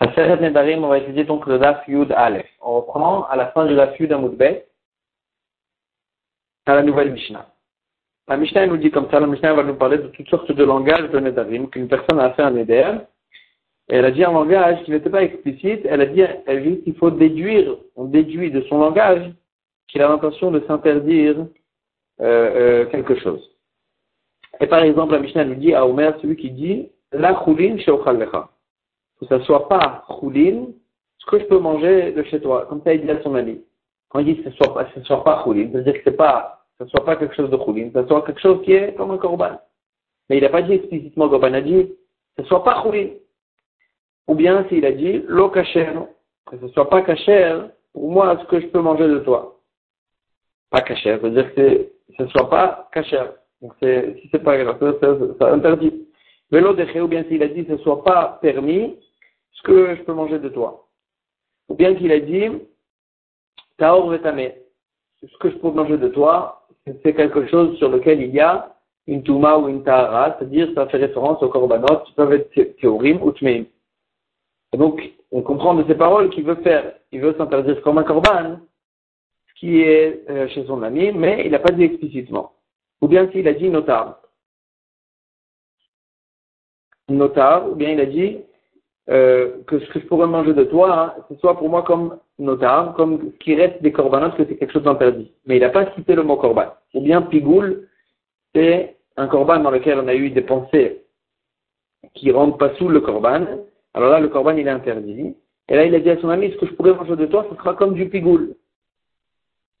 À Seret Nedarim, on va étudier donc le Daf Yud Aleph. On reprend à la fin du Daf Yud Amoudbet à la nouvelle Mishnah. La Mishnah nous dit comme ça, la Mishnah va nous parler de toutes sortes de langages de Nedarim, qu'une personne a fait un Neder, elle a dit un langage qui n'était pas explicite, elle a dit, elle dit qu'il faut déduire, on déduit de son langage qu'il a l'intention de s'interdire euh, euh, quelque chose. Et par exemple, la Mishnah nous dit à Omer, celui qui dit, la choulin sheochal lecha que ça soit pas choulin, ce que je peux manger de chez toi. Comme ça, il dit à son ami. Quand il dit que ce soit pas, soit pas choulin, c'est-à-dire que c'est pas, ce soit pas quelque chose de choulin, ce soit quelque chose qui est comme un korban. Mais il n'a pas dit explicitement korban, il a dit, ce soit pas choulin. Ou bien s'il a dit, lo kacher, que ce soit pas kacher, pour moi, ce que je peux manger de toi. Pas kacher, c'est-à-dire que ce soit pas kacher. Donc c'est, si c'est pas grave, ça, ça interdit. Vélo de ou bien s'il a dit, ce soit pas permis, ce que je peux manger de toi. Ou bien qu'il a dit, Taor vetame, ce que je peux manger de toi, c'est quelque chose sur lequel il y a une touma ou une tahara, c'est-à-dire ça fait référence au korbanot qui peuvent être théorim ou tmeim. Donc, on comprend de ces paroles qu'il veut faire, il veut s'interdire comme un korban, ce qui est euh, chez son ami, mais il n'a pas dit explicitement. Ou bien s'il a dit notable notar, ou bien il a dit euh, que ce que je pourrais manger de toi, hein, ce soit pour moi comme notar, comme ce qui reste des corbanotes, que c'est quelque chose d'interdit. Mais il n'a pas cité le mot corban. Ou bien pigoul, c'est un corban dans lequel on a eu des pensées qui rentrent pas sous le corban. Alors là, le corban, il est interdit. Et là, il a dit à son ami, ce que je pourrais manger de toi, ce sera comme du pigoul.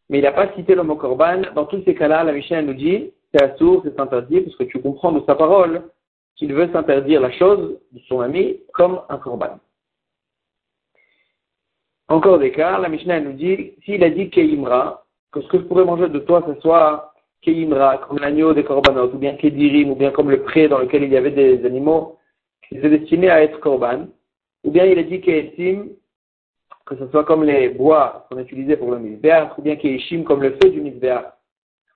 Mais il n'a pas cité le mot corban. Dans tous ces cas-là, la Michel nous dit, c'est assourd, c'est interdit, parce que tu comprends de sa parole qu'il veut s'interdire la chose de son ami comme un corban. Encore des cas, la Mishnah nous dit, s'il a dit Keimra, que ce que je pourrais manger de toi, ce soit Keimra, comme l'agneau des korbanot, ou bien Kedirim, ou bien comme le pré dans lequel il y avait des animaux qui étaient destinés à être korban, ou bien il a dit Keetim, que ce soit comme les bois qu'on utilisait pour le misber, ou bien Keishim comme le feu du misber,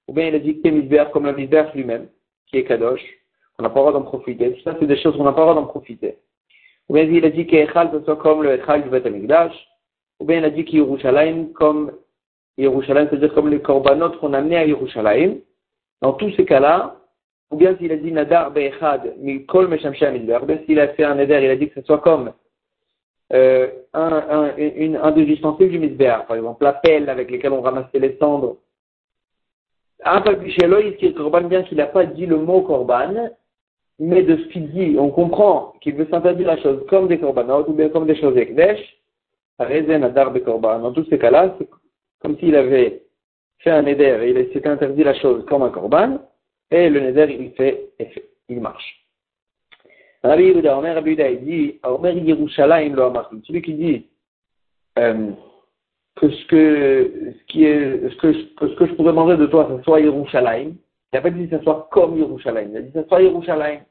ou bien il a dit Kemisber comme le misber lui-même, qui est Kadosh, on n'a pas le droit d'en profiter. Ça, c'est des choses qu'on n'a pas le droit d'en profiter. Ou bien il a dit qu'Echal, ce soit comme le Echal du Beth. Ou bien il a dit qu'Yerushalayim, comme Yerushalayim, c'est-à-dire comme les korbanot qu'on a amenés à Yerushalayim. Dans tous ces cas-là, ou bien s'il a dit Nadar Be'echad, Mikol Meshamsha Midbar, bien s'il a fait un Neder, il a dit que ce soit comme euh, un, des ustensiles du Midbar, par exemple la pelle avec laquelle on ramassait les cendres. Un Papichelo, il Korban, bien qu'il n'a pas dit le mot Korban, mais de ce qu'il dit, on comprend qu'il veut s'interdire la chose comme des korbanot ou bien comme des choses ekdesh, rezen adar korban. Dans tous ces cas-là, c'est comme s'il avait fait un neder et il s'est interdit la chose comme un korban, et le neder, il fait effet, il marche. Rabbi Yehuda, Omer Rabbi Yehuda, il dit, Omer Yerushalayim lo amartu. Celui qui dit euh, que ce que ce qui est ce que, ce que je pourrais manger de toi, ce soit Yerushalayim, il n'a pas dit que ce soit comme Yerushalayim, il a dit que ce soit Yerushalayim.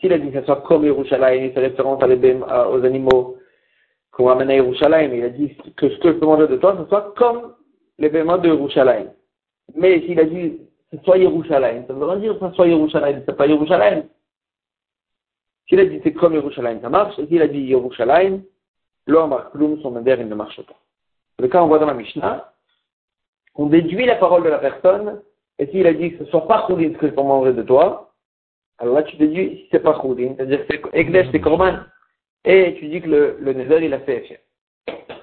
S'il a dit que ce soit comme Yerushalayim, il fait référence à aux animaux qu'on ramène à Yerushalayim, il a dit que ce que je peux manger de toi, ce soit comme les bémots de Yerushalayim. Mais s'il a dit que ce soit Yerushalayim, ça veut rien dire que ce soit Yerushalayim, c'est pas Yerushalayim. S'il a dit c'est comme Yerushalayim, ça marche. Et s'il a dit Yerushalayim, l'homme Kloum, son adhère, il ne marche pas. Le cas, on voit dans la Mishnah, on déduit la parole de la personne et s'il a dit que ce soit pas ce que je peux manger de toi, alors là tu te dis si c'est pas choulin, c'est-à-dire que c'est c'est korban, et tu dis que le, le il a fait effet.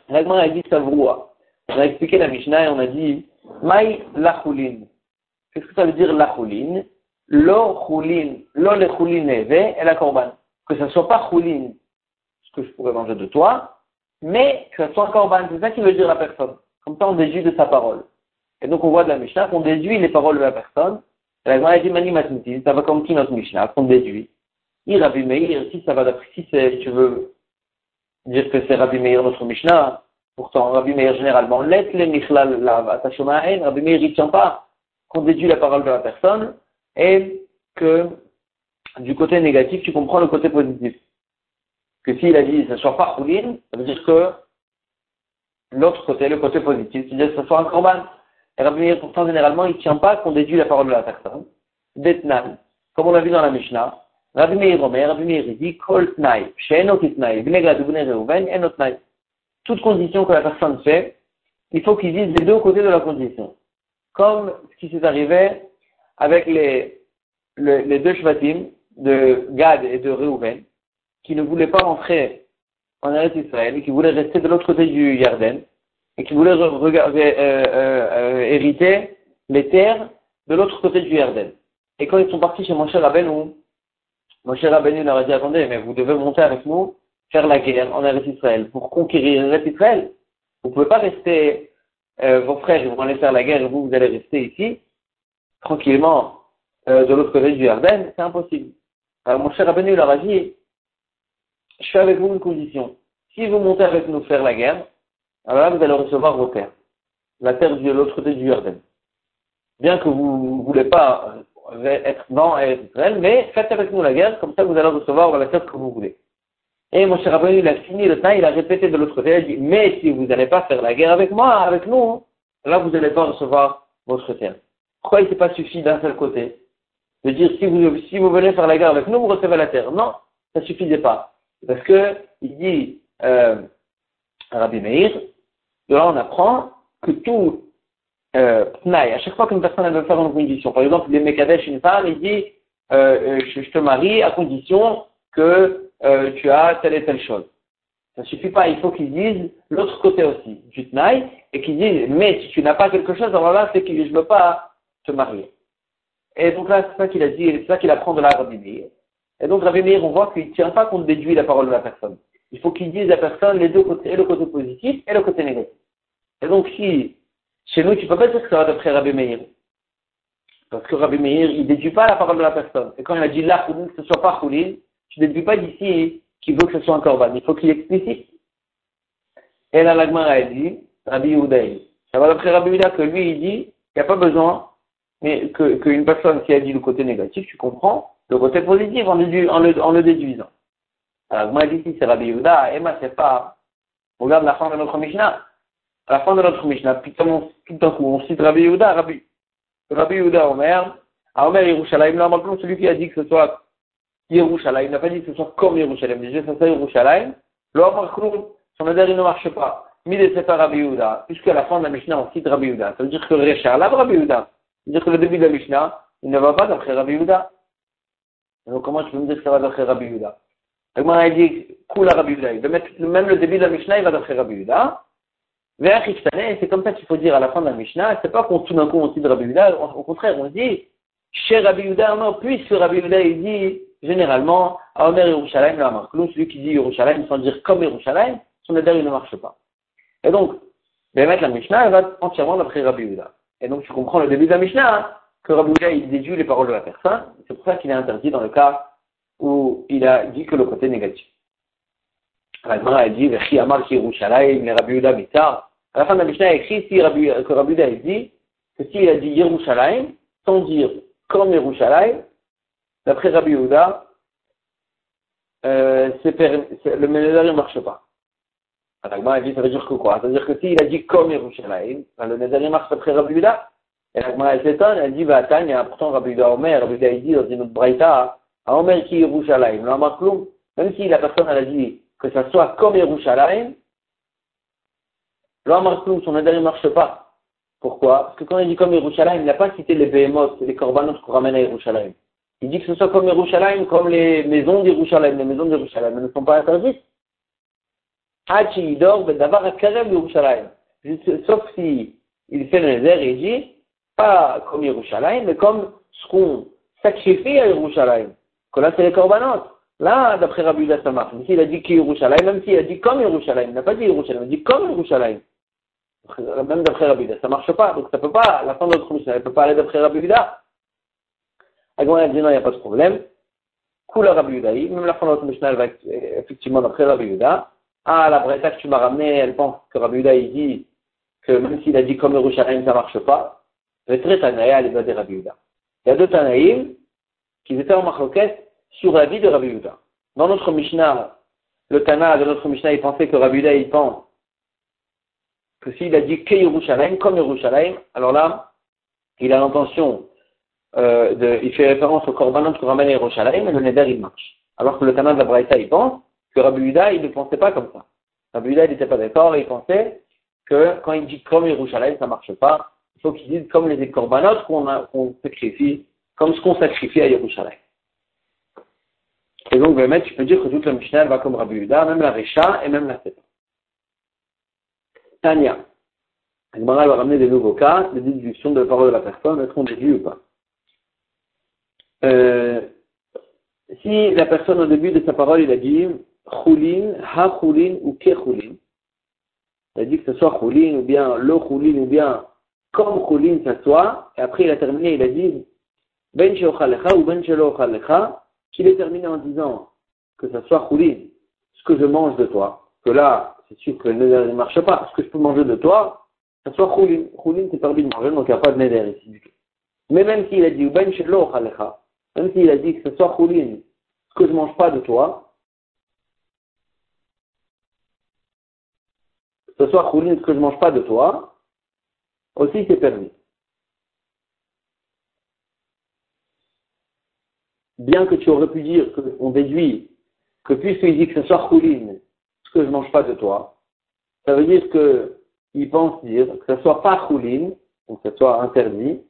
Règlement a dit savroua. On a expliqué la Mishnah et on a dit Maï la choulin. Qu'est-ce que ça veut dire la choulin? Lo choulin, lo le choulin eve et la korban. Que ce soit pas choulin ce que je pourrais manger de toi, mais que ce soit korban. C'est ça qui veut dire la personne. Comme ça on déduit de sa parole. Et donc, on voit de la Mishnah qu'on déduit les paroles de la personne. La Gemara dit Mani ça va comme qui notre Mishnah, qu'on déduit. Il Rabbi Meir, si ça va d'après, si tu veux dire que c'est Rabbi Meir notre Mishnah, pourtant Rabbi Meir généralement, laisse les Michlal Lava, Tashomaen, Rabbi Meir il tient pas qu'on déduit la parole de la personne et que du côté négatif, tu comprends le côté positif. Que s'il a dit, ça soit pas ça veut dire que l'autre côté, le côté positif, c'est-à-dire que ce soit un korban. Et Rabbi pourtant, généralement, il ne tient pas qu'on déduit la parole de la personne. Detnan, comme on l'a vu dans la Mishnah, Rabbi Meir Omer, Rabbi Meir dit, Kol Tnai, Tnai, Bnegad Bne Reuven, Enot Tnai. Toute condition que la personne fait, il faut qu'il dise les deux côtés de la condition. Comme ce qui s'est arrivé avec les, les, deux shvatim de Gad et de Reuven, qui ne voulaient pas rentrer en Eretz Israël et qui voulaient rester de l'autre côté du Yarden et qui regarder, euh, euh, euh, hériter les terres de l'autre côté du Yarden. Et quand ils sont partis chez Moshe Rabbeinu, Moshe Rabbeinu leur a dit, attendez, mais vous devez monter avec nous, faire la guerre en Eretz Israël, pour conquérir Eretz Israël. Vous ne pouvez pas rester, vos frères, ils vont aller faire la guerre et vous, vous allez rester ici, tranquillement, de l'autre côté du Yarden, c'est impossible. Alors Moshe Rabbeinu leur a dit, je fais avec vous une condition. Si vous montez avec nous faire la guerre, alors là, vous allez recevoir vos terres. La terre de l'autre côté du Jordan. Bien que vous ne voulez pas être dans Israël, mais faites avec nous la guerre, comme ça vous allez recevoir la terre que vous voulez. Et mon cher Rabbeinu, il a fini le temps, il a répété de l'autre côté, il a dit, mais si vous n'allez pas faire la guerre avec moi, avec nous, là vous n'allez pas recevoir votre terre. Pourquoi il s'est pas suffi d'un seul côté De dire, si vous, si vous venez faire la guerre avec nous, vous recevez la terre? Non, ça suffisait pas. Parce que, il dit, euh, Rabbi Meir, de là on apprend que tout euh, à chaque fois qu'une personne veut faire une condition, par exemple, les Mekadesh, une femme, il dit, euh, euh, je, te marie à condition que euh, tu as telle et telle chose. Ça ne suffit pas, il faut qu'ils disent l'autre côté aussi, du Tnaï, et qu'ils disent, mais si tu n'as pas quelque chose, alors là, c'est que je ne veux pas te marier. Et donc là, c'est ça qu'il a dit, c'est ça qu'il apprend de la Rabbi Meir. Et donc Rabbi Meir, on voit qu'il ne tient pas compte déduit la parole de la personne. Il faut qu'il dise à personne les deux côtés, et le côté positif et le côté négatif. Et donc si, chez nous, tu peux pas dire que ça va d'après Rabbi Meir. Parce que Rabbi Meir, il déduit pas la parole de la personne. Et quand il a dit là, que ce soit pas Khoulin, tu déduis pas d'ici qu'il veut que ce soit un corban. Il faut qu'il explicite. Et là, l'Agmara a dit, Rabbi Yehuda, ça va d'après Rabbi Yehuda que lui, il dit, il n'y a pas besoin, mais qu'une personne qui a dit le côté négatif, tu comprends, le côté positif en, le, en le déduisant. Alors, moi, ici, c'est Rabbi Yehuda, moi, c'est pas, regarde la fin de notre Mishnah. À la fin de notre Mishnah, tout d'un coup, on cite Rabbi Yehuda, Rabbi, Rabbi Yehuda Omer, à Omer Yerushalayim, là, maintenant, celui qui a dit que ce soit Yerushalayim, n'a pas dit que ce soit comme Yerushalayim, il dit que ce soit Yerushalayim, le Omar son adhère, il ne marche pas. Mide c'est pas Rabbi Yehuda, puisqu'à la fin de la Mishnah, on cite Rabbi Yehuda. Ça veut dire que lave Rabbi Yehuda. Ça veut dire que le début de la Mishnah, il ne va pas d'après Rabbi Yehuda. Donc, comment tu peux me dire que ça va d'après Rabbi Yehuda? Agmara dit, Kula Rabbi. Même le début de la Mishnah, il va d'après Rabbi Yehuda. c'est comme ça qu'il faut dire à la fin de la Mishnah. C'est pas qu'on tout d'un coup on dit de Rabbi Yehuda. Au contraire, on dit, chez Rabbi non, puisque Rabbi Yehuda, il dit, généralement, à Omer Yerushalayim, la marque. celui qui dit Yerushalayim sans dire comme Yerushalayim, son il ne marche pas. Et donc, mettre la Mishnah, elle va entièrement d'après Rabbi Yehuda. Et donc, tu comprends le début de la Mishnah, hein, que Rabbi Yehuda, il déduit les paroles de la personne. C'est pour ça qu'il est interdit dans le cas où il a dit que le côté négatif. La a dit, Vechi Amar Yerushalayim, les Rabbi Yehuda. À la la Mishnah, a écrit si Rabbi, que Rabbi dit que s'il a dit Yerushalayim, sans dire comme Yerushalayim, d'après Rabbi Yehuda, euh, le Ménézar ne marche pas. Alors, a dit, ça veut dire que quoi? Ça veut dire que s'il a dit comme Yerushalayim, ben, le Ménézar marche d'après Rabbi Yehuda. Et elle s'étonne, elle dit, bah, Tanya, pourtant Rabbi Yehuda Omer, Rabbi Yehuda dit dans une autre braïta, Yerushalayim, même si la personne a dit que ça soit comme Yerushalayim, l'Amarkloum, son adhérent ne marche pas. Pourquoi? Parce que quand il dit comme Yerushalayim, il n'a pas cité les behemoths, les korbanos qu'on ramène à Yerushalayim. Il dit que ce soit comme Yerushalayim, comme les maisons d'Yerushalayim. Les maisons d'Yerushalayim ne sont pas interdites. Yerushalayim. Sauf si il fait le nézer et dit, pas comme Yerushalayim, mais comme ce qu'on sacrifie à Yerushalayim là c'est les korbanot. Là, d'après Rabbi Yudah, ça marche. Ici, il a dit qui Yerushalayim, même s'il a dit comme Yerushalayim, il n'a pas dit Yerushalayim, il a dit comme Yerushalayim. Même d'après Rabbi Yudah, ça marche pas. Donc ça peut pas, la fin de notre mission, elle peut pas aller d'après Rabbi Yudah. Agman a dit non, il n'y a pas de problème. Couleur Rabbi Yudah, même la fin de notre mission, elle va effectivement d'après Rabbi Yudah. Ah, la breta que tu m'as ramenée, elle pense que Rabbi Yudah, il dit que même s'il a dit comme Yerushalayim, ça marche pas. Le Tanaïa, elle va dire Rabbi Yudah. Il y a deux Tanaïm, qui étaient en marloquette sur la vie de Rabbi Yehuda. Dans notre Mishnah, le Tana de notre Mishnah, il pensait que Rabbi Yehuda, il pense que s'il a dit que Yerushalayim, comme Yerushalayim, alors là, il a l'intention euh, de, il fait référence au korbanot que ramène Yerushalayim, et le neder il marche. Alors que le canal de la Braïta, il pense que Rabbi Uda, il ne pensait pas comme ça. Rabbi Uda, il n'était pas d'accord, il pensait que quand il dit comme Yerushalayim, ça marche pas. Il faut qu'il dise comme les korbanot qu'on sacrifie, comme ce qu'on sacrifie à Yerushalayim. Et donc, mettre, tu peux dire que toute la Mishnah, va comme Rabbi Uda, même la Recha et même la Seta. Tania. Agmara va ramener des nouveaux cas, des déductions de la parole de la personne, est-ce qu'on déduit ou pas? Euh, Si la personne au début de sa parole, il a dit Choulin, Ha Choulin ou Ke Choulin, il a dit que ce soit Choulin ou bien le Choulin ou bien comme Choulin ça soit, et après il a terminé, il a dit Ben Sheochalecha ou Ben Shelochalecha, qu'il est terminé en disant que ça soit Choulin, ce que je mange de toi, que là, c'est sûr que le ne marche pas, ce que je peux manger de toi, ça soit choulin. Choulin, c'est permis de manger, donc il n'y a pas de neder ici du tout. Mais même s'il a dit, ben même s'il a dit que ce soit choulin, ce que je mange pas de toi, que ce soit choulin, ce que je mange pas de toi, aussi c'est permis. Bien que tu aurais pu dire qu'on déduit que puisqu'il dit que ce soit choulin, ce que je mange pas de toi, ça veut dire que il pense dire que ce soit pas choulin, donc que ce soit interdit,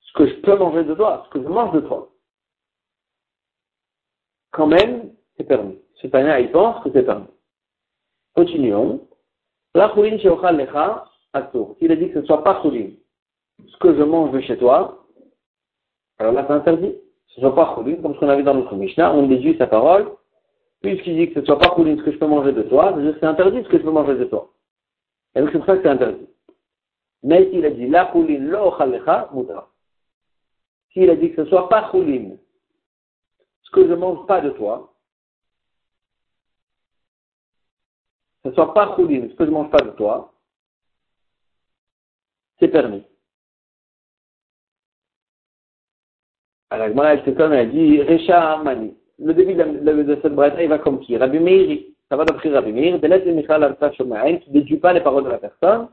ce que je peux manger de toi, ce que je mange de toi. Quand même, c'est permis. Ce Tania, il pense que c'est permis. Continuons. La choulin sheochal lecha, tour. S'il a dit que ce soit pas choulin, ce que je mange de chez toi, alors là, c'est interdit. Ce soit pas choulin, comme ce qu'on avait dans notre Mishnah, on déduit sa parole, puisqu'il dit que ce soit pas choulin, ce que je peux manger de toi, c'est interdit ce que je peux manger de toi. Et donc c'est pour que c'est interdit. Mais s'il a dit la choulin lo chalecha, mutar. S'il a dit que ce soit pas choulin, ce que je ne mange pas de toi, ce soit pas choulin, ce que je ne mange pas de toi, c'est permis. Elle s'étonne, elle dit, Recha Mani. Le début de, cette brèche, il va comme qui? Rabbi Meiri. Ça va d'après Rabbi Meir, de Michal al qui ne déduit pas les paroles de la personne,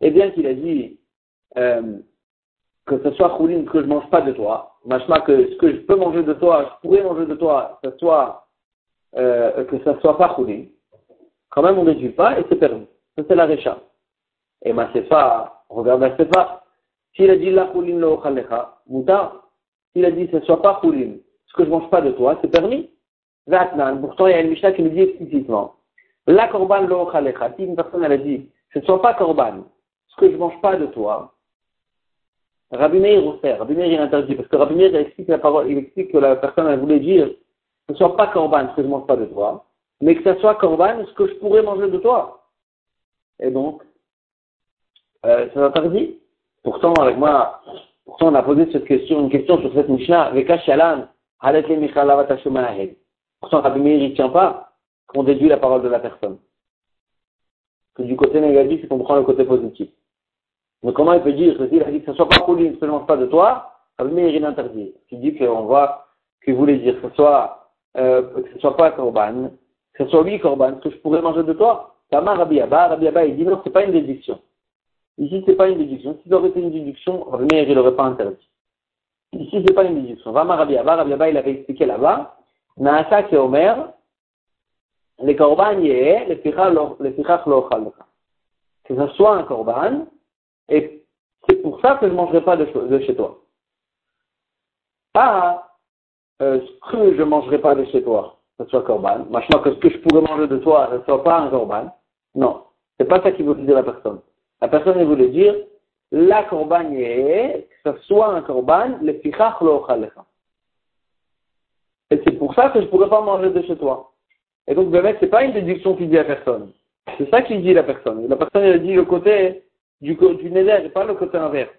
et bien qu'il a dit euh, que ce soit choulin, que je ne mange pas de toi, machma que ce que je peux manger de toi, je pourrais manger de toi, que ce soit, euh, que ce soit pas choulin, quand même on ne déduit pas et c'est permis. Ça c'est la récha. Et ma sefa, regarde la sefa, s'il a dit la choulin lo chalecha, mouta, s'il a dit ce soit pas choulin, ce que je ne mange pas de toi, c'est permis. Pourtant il y a une Mishnah qui nous dit explicitement, la korban lo si une personne a dit, ce ne soit pas korban, ce que je ne mange pas de toi, Rabbi Meir aussi, Rabbi Meir il interdit, parce que Rabbi Meir il explique la parole, il explique que la personne voulait dire, ce ne soit pas korban, ce que je ne mange pas de toi, mais que ce soit korban, ce que je pourrais manger de toi. Et donc, euh, c'est interdit. Pourtant, avec moi, pourtant on a posé cette question, une question sur cette Mishnah, Veka Shalan, Halet le Michal Pourtant, Rabbi Meir, il ne tient pas qu'on déduit la parole de la personne. Que du côté négatif, il comprend le côté positif. Mais comment il peut dire que s'il a dit que ce soit pas cool, ne se mange pas de toi, Rabbi Meir, il interdit. Il dit qu'on voit qu'il voulait dire que ce soit, euh, que ce soit pas Corban, que ce soit lui Corban, que je pourrais manger de toi. Tama Rabbi Abba, Rabbi Abba, il dit non, c'est pas une déduction. Ici, c'est pas une déduction. Si ça aurait été une déduction, Meir, il n'aurait pas interdit. Ici, c'est pas une déduction. Va Rabbi Abba, Rabbi il avait expliqué là-bas. Naasa ke Omer, le korban yeh, le fichach lo Que ce soit un korban, et c'est pour ça que je mangerai pas de, chez toi. Pas euh, ce que je mangerai pas de chez toi, que ce soit korban. Machin que ce que je pourrais manger de toi, ce soit pas un korban. Non, c'est pas ça qui veut dire la personne. La personne voulait dire, la corban que ce soit un corban, le fichach lo. Et c'est pour ça que je ne pourrais pas manger de chez toi. Et donc, ce n'est pas une déduction qu'il dit à personne. C'est ça qu'il dit la personne. La personne, elle a dit le côté du, du et pas le côté inverse.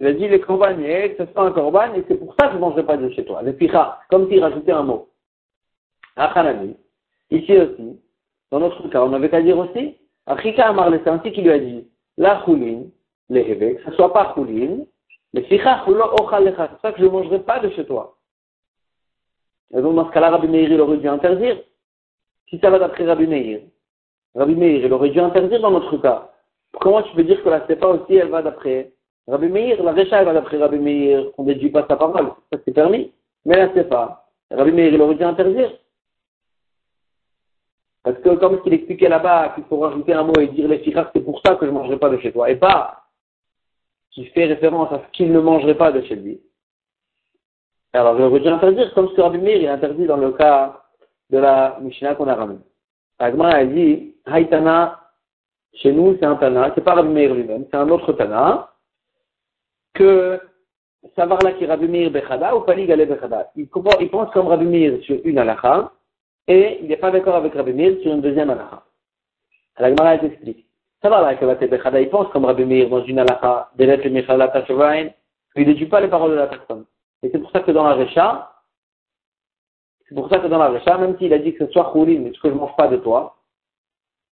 Il a dit les corbaniers, que ce soit un corban, et c'est pour ça que je ne mangerai pas de chez toi. Les picha, comme s'il rajoutait un mot. Achanami. Ici aussi, dans notre cas, on avait qu'à dire aussi, Achika Amar c'est ainsi qu'il lui a dit, la choulin, les évêques, que ce soit pas choulin, mais ficha, c'est pour ça que je ne mangerai pas de chez toi. Et donc, dans ce cas-là, Rabbi Meir, il aurait dû interdire. Si ça va d'après Rabbi Meir, Rabbi Meir, il aurait dû interdire dans notre cas. Comment tu peux dire que la pas aussi, elle va d'après Rabbi Meir, la Recha, va d'après Rabbi Meir, on ne déduit pas sa parole. Ça, c'est permis. Mais c'est pas. Rabbi Meir, il aurait dû interdire. Parce que, comme il expliquait là-bas, qu'il faut rajouter un mot et dire les fichas, c'est pour ça que je ne mangerai pas de chez toi. Et pas qui fait référence à ce qu'il ne mangerait pas de chez lui. Alors, aurait dû interdire, comme ce que Rabbi Meir, interdit dans le cas de la Mishnah qu'on a ramenée. Agma a dit, Haïtana, chez nous, c'est un Tana, c'est pas Rabbi Meir lui-même, c'est un autre Tana, que savoir là qui Rabbi Meir Bechada ou Pali Galé Bechada. Il, il pense comme Rabbi Meir sur une halakha, et il n'est pas d'accord avec Rabbi Meir sur une deuxième halakha. La Gemara explique. Savoir là que il pense comme Rabbi Meir dans une halakha, le Tashovain, il ne dit pas les paroles de la personne. Et c'est pour ça que dans la Recha, c'est pour ça que dans la Recha, même s'il a dit que ce soit Khourim, mais ce que je ne mange pas de toi,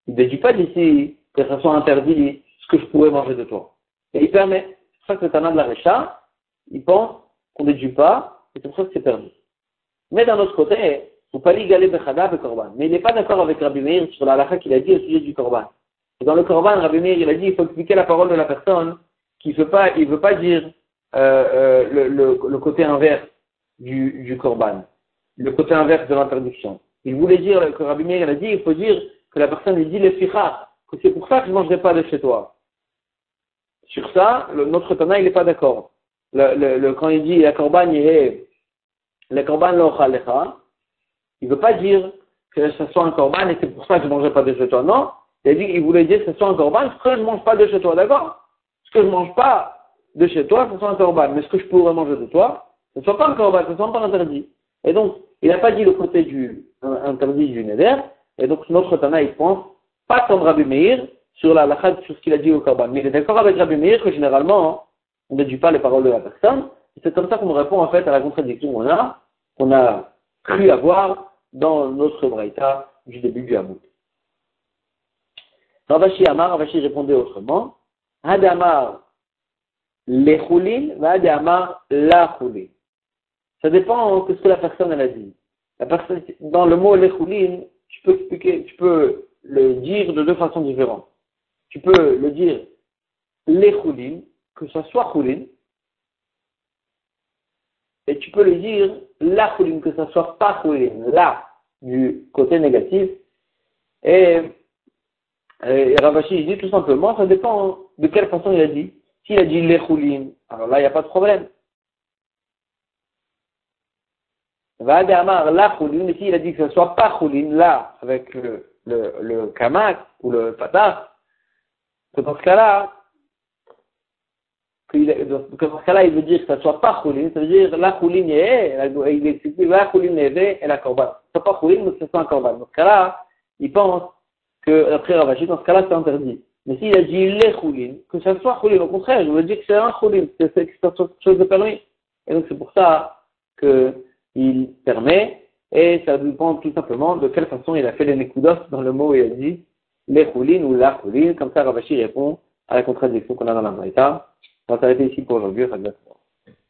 il ne dit pas d'ici que ce soit interdit ce que je pourrais manger de toi. Et il permet. C'est pour ça que le Tana de la Recha, il pense qu'on ne déduit pas, et c'est pour ça que c'est permis. Mais d'un autre côté, Korban. Mais il n'est pas d'accord avec Rabbi Meir sur la qu'il a dit au sujet du Korban. Dans le Korban, Rabbi Meir, il a dit, il faut expliquer la parole de la personne qui ne veut pas, il veut pas dire euh, euh, le, le, le, côté inverse du, du Korban, le côté inverse de l'interdiction. Il voulait dire, que Rabbi Meir, il a dit, il faut dire que la personne lui dit les fichas, que c'est pour ça que je ne mangerai pas de chez toi. Sur ça, le, notre Tana, il n'est pas d'accord. Le, le, quand il dit la corban est le corban lochalecha, il ne veut pas dire que ce soit un corban et c'est pour ça que je ne mangerai pas de chez toi. Non, il a dit il voulait dire que ce soit un corban, ce que je ne mange pas de chez toi, d'accord? Ce que je ne mange pas de chez toi, ce soit un corban, mais ce que je pourrais manger de toi, ce ne soit pas un corban, ce ne soit pas interdit. Et donc, il n'a pas dit le côté du interdit du neder, et donc notre Tana, il pense pas comme Rabbi Meir sur la lachad, sur ce qu'il a dit au Korban. Mais il est d'accord avec Rabbi Meir que généralement, on ne dit pas les paroles de la personne. C'est comme ça qu'on répond en fait à la contradiction qu'on a, qu'on a cru avoir dans notre Braïta du début du Hamoud. Ravashi Amar, Ravashi répondait autrement. Hadamar les va Hadamar la Ça dépend de ce que la personne elle a dit. La personne, dans le mot les tu peux expliquer, tu peux le dire de deux façons différentes. Tu peux le dire les choulin, que ce soit choulin, et tu peux le dire la choulin, que ce soit pas choulin, là, du côté négatif. Et, et Ravashi dit tout simplement, ça dépend de quelle façon il a dit. S'il a dit les choulin, alors là, il n'y a pas de problème. Va la choulin, et s'il a dit que ce soit pas choulin, là, avec le le, kamak ou le patah, que dans ce cas-là, que dans ce cas-là, il veut dire que ça ne soit pas choulin, ça veut dire la choulin est, il explique la choulin est et la korban. Ce pas choulin, mais ce soit un korban. Dans ce cas-là, il pense que, après Ravashi, dans ce cas-là, c'est interdit. Mais s'il a dit les choulin, que ça soit choulin, au contraire, je veux dire que c'est un choulin, que c'est quelque chose de permis. Et donc c'est pour ça qu'il permet et ça dépend tout simplement de quelle façon il a fait les nekoudos dans le mot où il a dit les choulines ou la chouline. Comme ça, Ravashi répond à la contradiction qu'on a dans la Braïta. On va s'arrêter ici pour aujourd'hui.